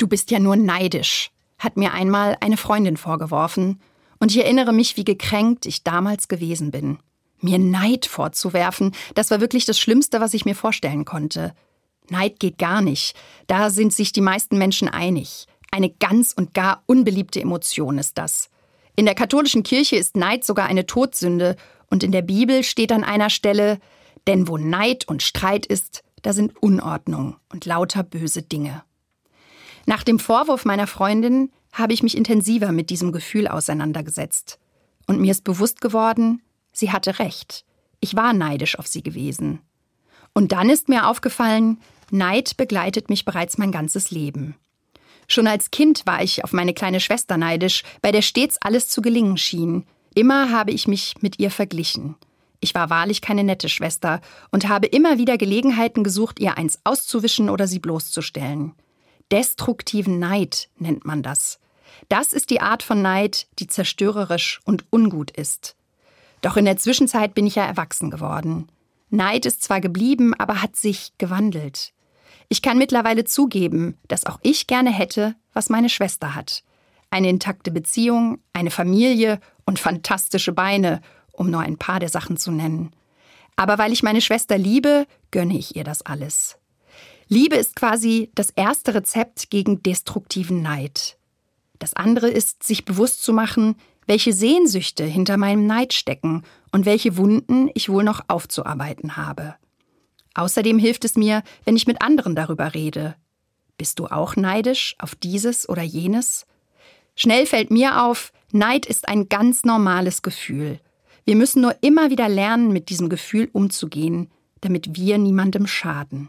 Du bist ja nur neidisch, hat mir einmal eine Freundin vorgeworfen, und ich erinnere mich, wie gekränkt ich damals gewesen bin. Mir Neid vorzuwerfen, das war wirklich das Schlimmste, was ich mir vorstellen konnte. Neid geht gar nicht, da sind sich die meisten Menschen einig. Eine ganz und gar unbeliebte Emotion ist das. In der katholischen Kirche ist Neid sogar eine Todsünde, und in der Bibel steht an einer Stelle, denn wo Neid und Streit ist, da sind Unordnung und lauter böse Dinge. Nach dem Vorwurf meiner Freundin habe ich mich intensiver mit diesem Gefühl auseinandergesetzt. Und mir ist bewusst geworden, sie hatte recht. Ich war neidisch auf sie gewesen. Und dann ist mir aufgefallen, Neid begleitet mich bereits mein ganzes Leben. Schon als Kind war ich auf meine kleine Schwester neidisch, bei der stets alles zu gelingen schien. Immer habe ich mich mit ihr verglichen. Ich war wahrlich keine nette Schwester und habe immer wieder Gelegenheiten gesucht, ihr eins auszuwischen oder sie bloßzustellen. Destruktiven Neid nennt man das. Das ist die Art von Neid, die zerstörerisch und ungut ist. Doch in der Zwischenzeit bin ich ja erwachsen geworden. Neid ist zwar geblieben, aber hat sich gewandelt. Ich kann mittlerweile zugeben, dass auch ich gerne hätte, was meine Schwester hat. Eine intakte Beziehung, eine Familie und fantastische Beine, um nur ein paar der Sachen zu nennen. Aber weil ich meine Schwester liebe, gönne ich ihr das alles. Liebe ist quasi das erste Rezept gegen destruktiven Neid. Das andere ist, sich bewusst zu machen, welche Sehnsüchte hinter meinem Neid stecken und welche Wunden ich wohl noch aufzuarbeiten habe. Außerdem hilft es mir, wenn ich mit anderen darüber rede. Bist du auch neidisch auf dieses oder jenes? Schnell fällt mir auf, Neid ist ein ganz normales Gefühl. Wir müssen nur immer wieder lernen, mit diesem Gefühl umzugehen, damit wir niemandem schaden.